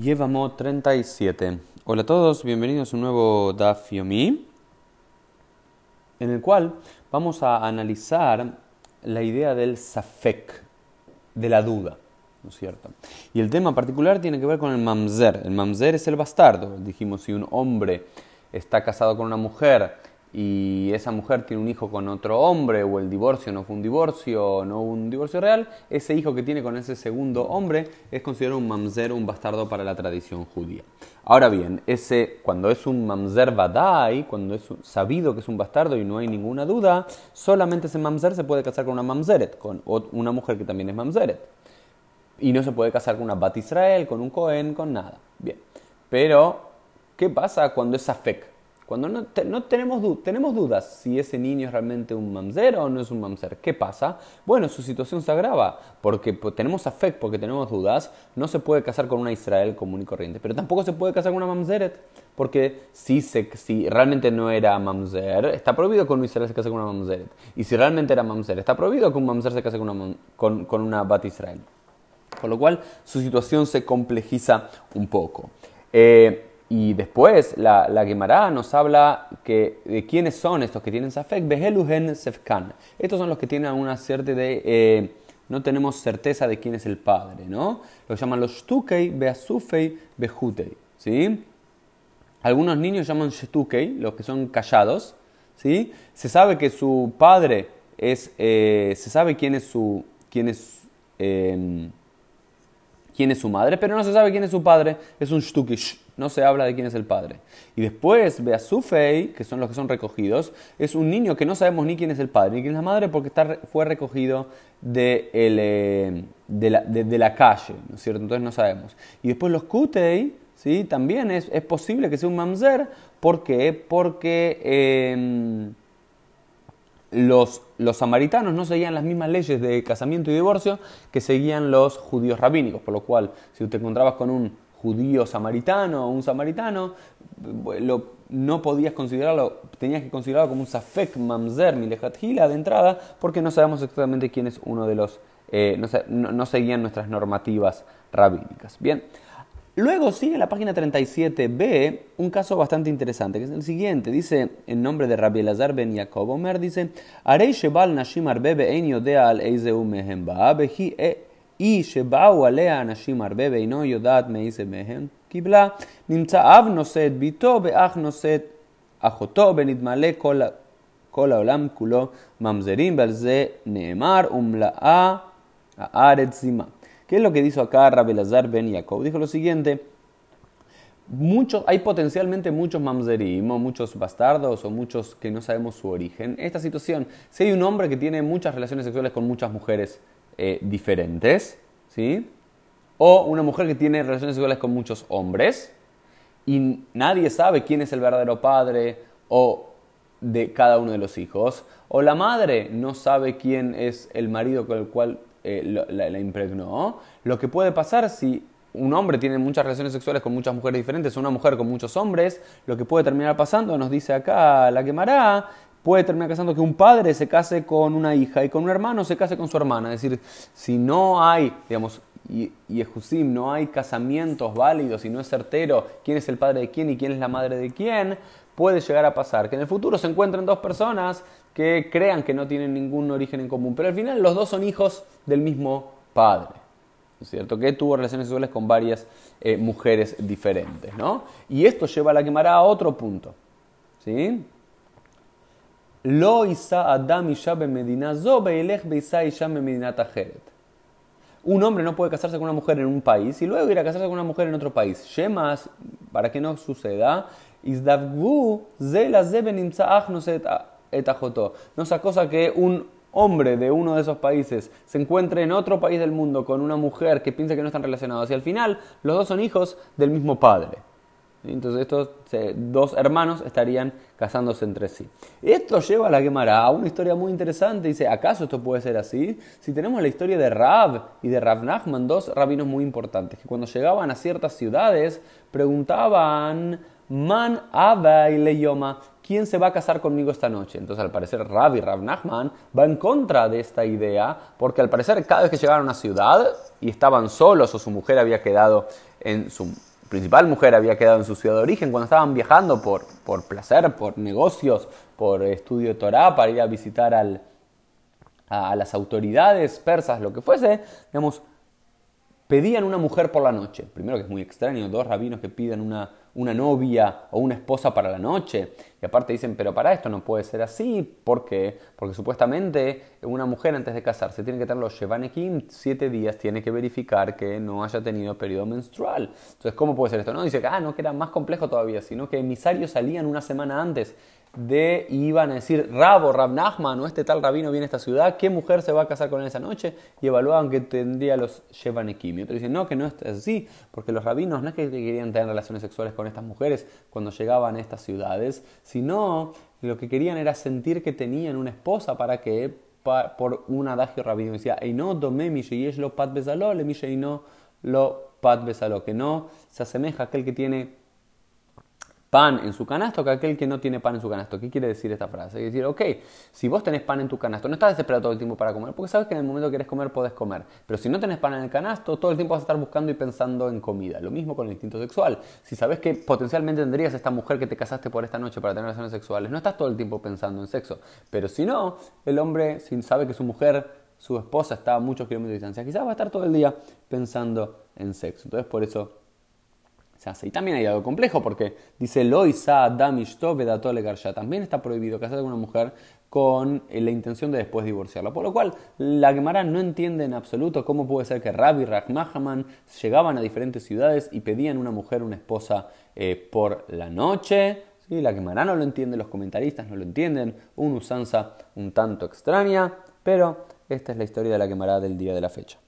Yevamo 37. Hola a todos, bienvenidos a un nuevo Daf Yomi, en el cual vamos a analizar la idea del safek, de la duda, ¿no es cierto? Y el tema particular tiene que ver con el mamzer. El mamzer es el bastardo. Dijimos, si un hombre está casado con una mujer y esa mujer tiene un hijo con otro hombre, o el divorcio no fue un divorcio, no un divorcio real, ese hijo que tiene con ese segundo hombre es considerado un mamzer, un bastardo para la tradición judía. Ahora bien, ese, cuando es un mamzer badai, cuando es sabido que es un bastardo y no hay ninguna duda, solamente ese mamzer se puede casar con una mamzeret, con una mujer que también es mamzeret. Y no se puede casar con una bat Israel, con un Cohen, con nada. Bien. Pero, ¿qué pasa cuando es afek? Cuando no, tenemos, tenemos dudas si ese niño es realmente un mamzer o no es un mamzer, ¿qué pasa? Bueno, su situación se agrava porque tenemos afect, porque tenemos dudas. No se puede casar con una Israel común y corriente, pero tampoco se puede casar con una mamzeret porque si, se, si realmente no era mamzer, está prohibido que un Israel se case con una mamzeret. Y si realmente era mamzer, está prohibido que un mamzer se case con una, con, con una bat Israel. Por lo cual su situación se complejiza un poco. Eh, y después la, la Gemara nos habla que, de quiénes son estos que tienen Safek, Beheluhen Sefkan. Estos son los que tienen una cierta de... Eh, no tenemos certeza de quién es el padre, ¿no? Lo llaman los Shtukei, Beasufei, Behutei, ¿sí? Algunos niños llaman Shtukei, los que son callados, ¿sí? Se sabe que su padre es... Eh, se sabe quién es su... Quién es, eh, quién es su madre, pero no se sabe quién es su padre. Es un Shtukish no se habla de quién es el padre. Y después, Beasufei, que son los que son recogidos, es un niño que no sabemos ni quién es el padre ni quién es la madre porque fue recogido de, eh, de, la, calle, ¿no es cierto? Entonces no sabemos. Y después los Kutei, ¿sí? También es, posible que sea un mamzer. ¿Por qué? Porque... Em, los, los, samaritanos no seguían las mismas leyes de casamiento y divorcio que seguían los judíos rabínicos, por lo cual si te encontrabas con un judío samaritano o un samaritano, no podías considerarlo, tenías que considerarlo como un safek mamzer hila de entrada, porque no sabemos exactamente quién es uno de los, eh, no, seguían nuestras normativas rabínicas. Bien. Luego sigue en la página 37b un caso bastante interesante, que es el siguiente. Dice, en nombre de Rabbi Elazar ben Yaakov Omer, dice, Arei shebal nashim arbebe ein yodea al eizeu mehem ba'abehi e y שבאו עליה אנשים הרבה ואינו יודעת מאיזה מהם קיבלה, נמצא אב נושא את ביתו ואח נושא את אחותו, ונתמלא כל, כל העולם כולו ממזרים, ועל זה נאמר, ומלאה הארץ זימה. ¿Qué es lo que dijo acá Rabbi Lazar ben Yaakov? Dijo lo siguiente, hay potencialmente muchos mamzerim, muchos bastardos o muchos que no sabemos su origen. Esta situación, si hay un hombre que tiene muchas relaciones sexuales con muchas mujeres eh, diferentes, ¿sí? O una mujer que tiene relaciones sexuales con muchos hombres y nadie sabe quién es el verdadero padre o de cada uno de los hijos. O la madre no sabe quién es el marido con el cual eh, la, impregnó. Lo que puede pasar si un hombre tiene muchas relaciones sexuales con muchas mujeres diferentes, una mujer con muchos hombres, lo que puede terminar pasando, nos dice acá la quemará, puede terminar casando que un padre se case con una hija y con un hermano se case con su hermana. Es decir, si no hay, digamos, y, y no hay casamientos válidos y no es certero quién es el padre de quién y quién es la madre de quién, puede llegar a pasar que en el futuro se encuentren dos personas que crean que no tienen ningún origen en común, pero al final los dos son hijos del mismo padre. es cierto? Que tuvo relaciones sexuales con varias eh, mujeres diferentes, ¿no? Y esto lleva a la quemará a otro punto, ¿sí? Lo Adam Un hombre no puede casarse con una mujer en un país y luego ir a casarse con una mujer en otro país. Shemas, para que no suceda, no es cosa que un hombre de uno de esos países se encuentre en otro país del mundo con una mujer que piensa que no están relacionados y al final los dos son hijos del mismo padre. Entonces estos dos hermanos estarían casándose entre sí. Esto lleva a la Gemara a una historia muy interesante. Dice, ¿acaso esto puede ser así? Si tenemos la historia de Rab y de Rab Nachman, dos rabinos muy importantes, que cuando llegaban a ciertas ciudades preguntaban Man le yoma. ¿Quién se va a casar conmigo esta noche? Entonces, al parecer, Rabbi Rav Nachman va en contra de esta idea, porque al parecer, cada vez que llegaron a una ciudad y estaban solos o su mujer había quedado en su principal mujer había quedado en su ciudad de origen, cuando estaban viajando por, por placer, por negocios, por estudio de Torah, para ir a visitar al, a las autoridades persas, lo que fuese, digamos, pedían una mujer por la noche. Primero que es muy extraño, dos rabinos que piden una, una novia o una esposa para la noche. Y aparte dicen, pero para esto no puede ser así. ¿Por qué? Porque supuestamente una mujer antes de casarse tiene que tener los Shevanekim siete días, tiene que verificar que no haya tenido periodo menstrual. Entonces, ¿cómo puede ser esto? No dice ah, no, que era más complejo todavía, sino que emisarios salían una semana antes de iban a decir, Rabo, Rab Nachman o este tal rabino viene a esta ciudad, ¿qué mujer se va a casar con él esa noche? Y evaluaban que tendría los Shevanekim. Y otros dicen, no, que no es así, porque los rabinos no es que querían tener relaciones sexuales con estas mujeres cuando llegaban a estas ciudades, sino lo que querían era sentir que tenían una esposa para que, por un adagio rabino, decía, no dome lo pat besalo, le no lo pat que no se asemeja a aquel que tiene pan en su canasto que aquel que no tiene pan en su canasto. ¿Qué quiere decir esta frase? Quiere decir, ok, si vos tenés pan en tu canasto, no estás desesperado todo el tiempo para comer, porque sabes que en el momento que querés comer podés comer. Pero si no tenés pan en el canasto, todo el tiempo vas a estar buscando y pensando en comida. Lo mismo con el instinto sexual. Si sabes que potencialmente tendrías esta mujer que te casaste por esta noche para tener relaciones sexuales, no estás todo el tiempo pensando en sexo. Pero si no, el hombre, si sabe que su mujer, su esposa está a muchos kilómetros de distancia, quizás va a estar todo el día pensando en sexo. Entonces, por eso se hace. Y también hay algo complejo porque dice Loisa Garsha. También está prohibido casarse con una mujer con eh, la intención de después divorciarla. Por lo cual, la Gemara no entiende en absoluto cómo puede ser que Rabbi Rachmahaman llegaban a diferentes ciudades y pedían una mujer, una esposa eh, por la noche. ¿Sí? La Gemara no lo entiende, los comentaristas no lo entienden, una usanza un tanto extraña, pero esta es la historia de la Gemara del día de la fecha.